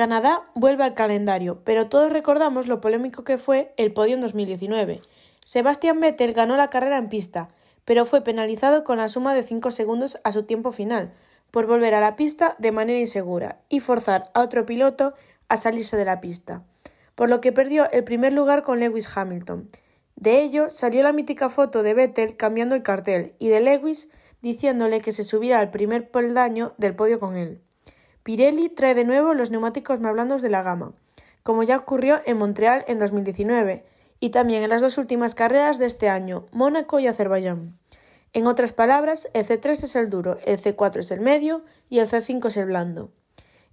Canadá vuelve al calendario, pero todos recordamos lo polémico que fue el podio en 2019. Sebastian Vettel ganó la carrera en pista, pero fue penalizado con la suma de 5 segundos a su tiempo final, por volver a la pista de manera insegura y forzar a otro piloto a salirse de la pista por lo que perdió el primer lugar con Lewis Hamilton. De ello salió la mítica foto de Vettel cambiando el cartel y de Lewis diciéndole que se subiera al primer peldaño del podio con él. Pirelli trae de nuevo los neumáticos más blandos de la gama, como ya ocurrió en Montreal en 2019 y también en las dos últimas carreras de este año, Mónaco y Azerbaiyán. En otras palabras, el C3 es el duro, el C4 es el medio y el C5 es el blando.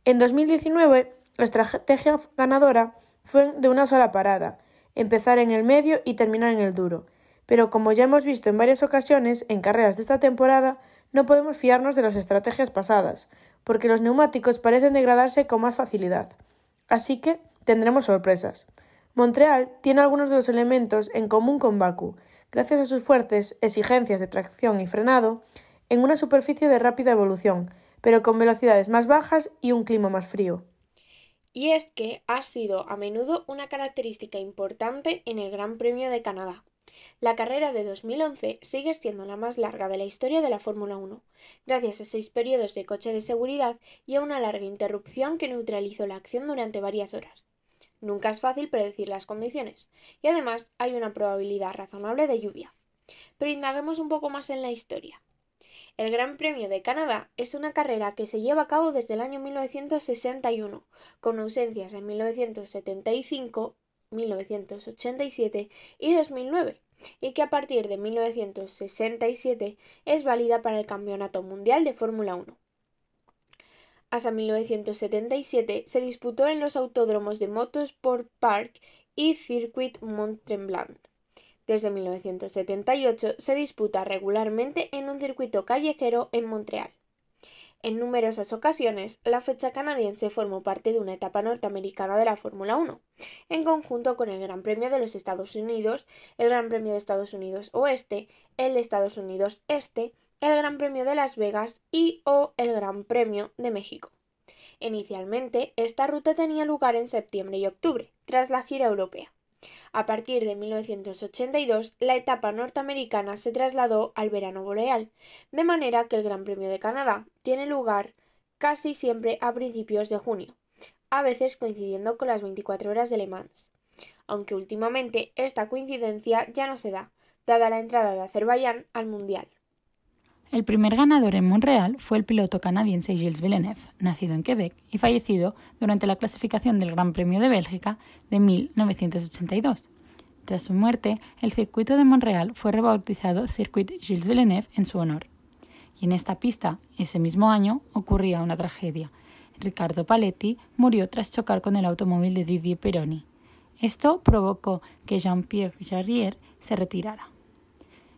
En 2019, la estrategia ganadora fue de una sola parada, empezar en el medio y terminar en el duro. Pero como ya hemos visto en varias ocasiones en carreras de esta temporada, no podemos fiarnos de las estrategias pasadas, porque los neumáticos parecen degradarse con más facilidad. Así que tendremos sorpresas. Montreal tiene algunos de los elementos en común con Baku, gracias a sus fuertes exigencias de tracción y frenado, en una superficie de rápida evolución, pero con velocidades más bajas y un clima más frío y es que ha sido a menudo una característica importante en el Gran Premio de Canadá. La carrera de 2011 sigue siendo la más larga de la historia de la Fórmula 1, gracias a seis periodos de coche de seguridad y a una larga interrupción que neutralizó la acción durante varias horas. Nunca es fácil predecir las condiciones, y además hay una probabilidad razonable de lluvia. Pero indaguemos un poco más en la historia. El Gran Premio de Canadá es una carrera que se lleva a cabo desde el año 1961, con ausencias en 1975, 1987 y 2009, y que a partir de 1967 es válida para el Campeonato Mundial de Fórmula 1. Hasta 1977 se disputó en los autódromos de Motorsport Park y Circuit Mont-Tremblant. Desde 1978 se disputa regularmente en un circuito callejero en Montreal. En numerosas ocasiones, la fecha canadiense formó parte de una etapa norteamericana de la Fórmula 1, en conjunto con el Gran Premio de los Estados Unidos, el Gran Premio de Estados Unidos Oeste, el de Estados Unidos Este, el Gran Premio de Las Vegas y o el Gran Premio de México. Inicialmente, esta ruta tenía lugar en septiembre y octubre, tras la gira europea. A partir de 1982, la etapa norteamericana se trasladó al verano boreal, de manera que el Gran Premio de Canadá tiene lugar casi siempre a principios de junio, a veces coincidiendo con las 24 horas de Le Mans. Aunque últimamente esta coincidencia ya no se da, dada la entrada de Azerbaiyán al Mundial. El primer ganador en Montreal fue el piloto canadiense Gilles Villeneuve, nacido en Quebec y fallecido durante la clasificación del Gran Premio de Bélgica de 1982. Tras su muerte, el circuito de Montreal fue rebautizado Circuit Gilles Villeneuve en su honor. Y en esta pista, ese mismo año, ocurría una tragedia. Ricardo Paletti murió tras chocar con el automóvil de Didier Pironi. Esto provocó que Jean-Pierre Jarrier se retirara.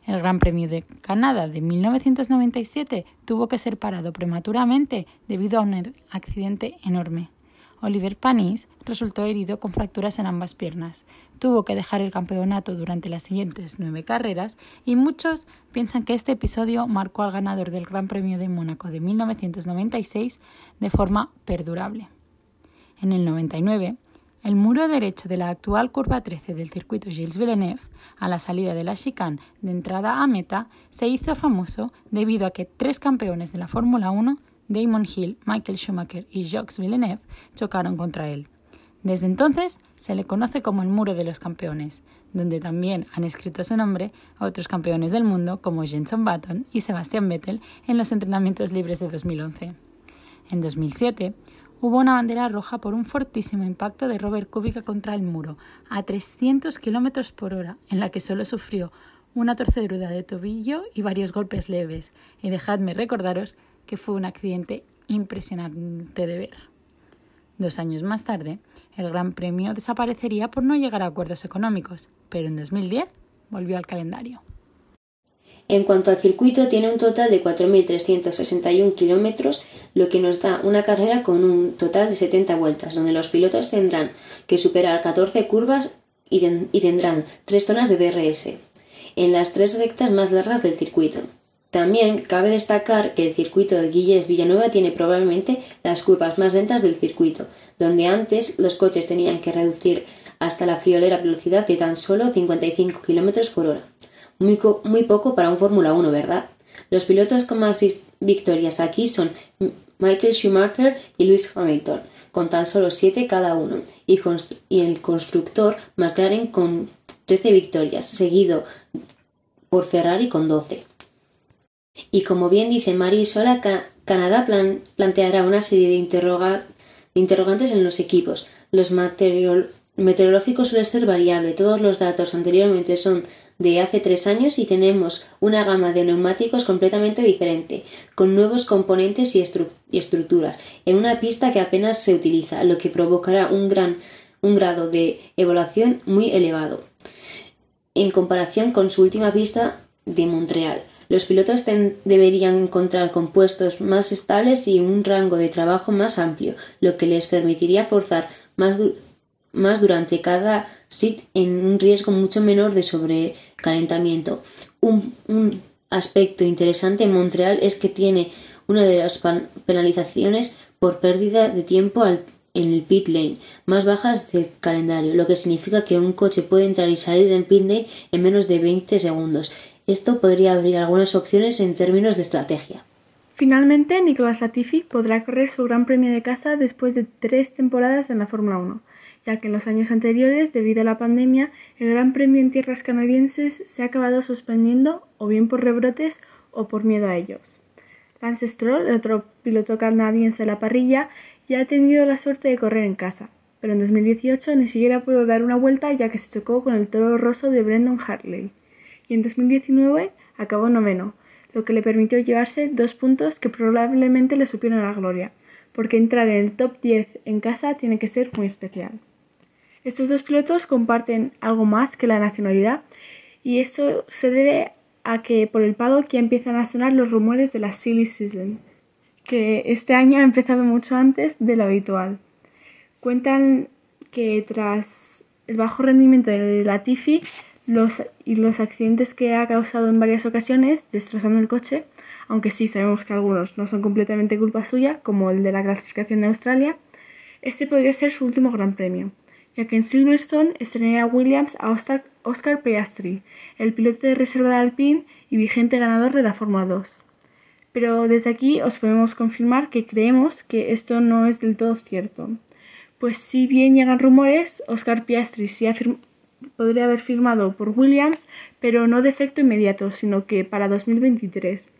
El Gran Premio de Canadá de 1997 tuvo que ser parado prematuramente debido a un accidente enorme. Oliver Panis resultó herido con fracturas en ambas piernas. Tuvo que dejar el campeonato durante las siguientes nueve carreras y muchos piensan que este episodio marcó al ganador del Gran Premio de Mónaco de 1996 de forma perdurable. En el 99, el muro derecho de la actual curva 13 del circuito Gilles Villeneuve, a la salida de la chicane de entrada a meta, se hizo famoso debido a que tres campeones de la Fórmula 1, Damon Hill, Michael Schumacher y Jacques Villeneuve, chocaron contra él. Desde entonces se le conoce como el Muro de los Campeones, donde también han escrito su nombre otros campeones del mundo como Jenson Button y Sebastian Vettel en los entrenamientos libres de 2011. En 2007, hubo una bandera roja por un fortísimo impacto de Robert Kubica contra el muro, a 300 km por hora, en la que solo sufrió una torcedura de tobillo y varios golpes leves. Y dejadme recordaros que fue un accidente impresionante de ver. Dos años más tarde, el Gran Premio desaparecería por no llegar a acuerdos económicos, pero en 2010 volvió al calendario. En cuanto al circuito, tiene un total de 4.361 kilómetros, lo que nos da una carrera con un total de 70 vueltas, donde los pilotos tendrán que superar 14 curvas y, tendrán tres zonas de DRS, en las tres rectas más largas del circuito. También cabe destacar que el circuito de Guilles Villanueva tiene probablemente las curvas más lentas del circuito, donde antes los coches tenían que reducir hasta la friolera velocidad de tan solo 55 km por hora. Muy, poco para un Fórmula 1, ¿verdad? Los pilotos con más victorias aquí son Michael Schumacher y Lewis Hamilton, con tan solo 7 cada uno, y, el constructor McLaren con 13 victorias, seguido por Ferrari con 12. Y como bien dice Sola, Canadá planteará una serie de, interrogantes en los equipos. Los meteorológicos suelen ser variables. Todos los datos anteriormente son de hace tres años y tenemos una gama de neumáticos completamente diferente, con nuevos componentes y, estructuras, en una pista que apenas se utiliza, lo que provocará un, gran, un grado de evaluación muy elevado en comparación con su última pista de Montreal. Los pilotos deberían encontrar compuestos más estables y un rango de trabajo más amplio, lo que les permitiría forzar más, más durante cada sit en un riesgo mucho menor de sobrecalentamiento. Un, aspecto interesante en Montreal es que tiene una de las penalizaciones por pérdida de tiempo en el pit lane más bajas del calendario, lo que significa que un coche puede entrar y salir del pit lane en menos de 20 segundos. Esto podría abrir algunas opciones en términos de estrategia. Finalmente, Nicolas Latifi podrá correr su Gran Premio de casa después de tres temporadas en la Fórmula 1 ya que en los años anteriores, debido a la pandemia, el Gran Premio en tierras canadienses se ha acabado suspendiendo o bien por rebrotes o por miedo a ellos. Lance Stroll, otro piloto canadiense de la parrilla, ya ha tenido la suerte de correr en casa, pero en 2018 ni siquiera pudo dar una vuelta ya que se chocó con el toro roso de Brendan Hartley. Y en 2019 acabó noveno, lo que le permitió llevarse dos puntos que probablemente le supieron la gloria, porque entrar en el top 10 en casa tiene que ser muy especial. Estos dos pilotos comparten algo más que la nacionalidad y eso se debe a que por el paddock ya empiezan a sonar los rumores de la silly season, que este año ha empezado mucho antes de lo habitual. Cuentan que tras el bajo rendimiento de Latifi los, y los accidentes que ha causado en varias ocasiones, destrozando el coche, aunque sí sabemos que algunos no son completamente culpa suya, como el de la clasificación de Australia, este podría ser su último gran premio ya que en Silverstone estrenaría Williams a Oscar, Piastri, el piloto de reserva de Alpine y vigente ganador de la Fórmula 2. Pero desde aquí os podemos confirmar que creemos que esto no es del todo cierto. Pues si bien llegan rumores, Oscar Piastri podría haber firmado por Williams, pero no de efecto inmediato, sino que para 2023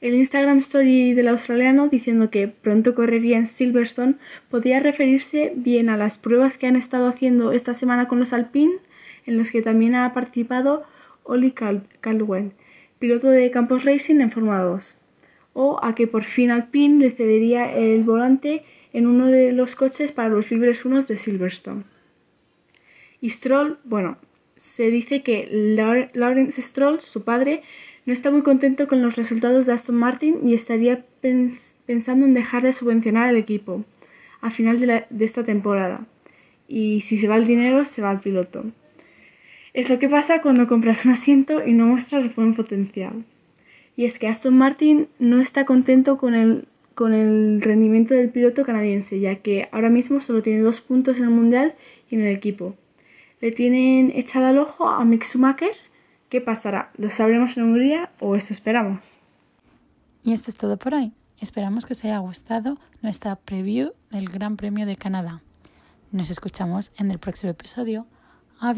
el Instagram Story del australiano diciendo que pronto correría en Silverstone podría referirse bien a las pruebas que han estado haciendo esta semana con los Alpine, en los que también ha participado Oli Caldwell, piloto de Campos Racing en Fórmula 2, o a que por fin Alpine le cedería el volante en uno de los coches para los libres unos de Silverstone. Y Stroll, bueno, se dice que Lawrence Stroll, su padre, no está muy contento con los resultados de Aston Martin y estaría pensando en dejar de subvencionar al equipo a final de, esta temporada. Y si se va el dinero, se va el piloto. Es lo que pasa cuando compras un asiento y no muestras el buen potencial. Y es que Aston Martin no está contento con el, con el rendimiento del piloto canadiense, ya que ahora mismo solo tiene dos puntos en el Mundial y en el equipo. Le tienen echado al ojo a Mick Schumacher, ¿Qué pasará? ¿Lo sabremos en Hungría o eso esperamos? Y esto es todo por hoy. Esperamos que os haya gustado nuestra preview del Gran Premio de Canadá. Nos escuchamos en el próximo episodio. ¡A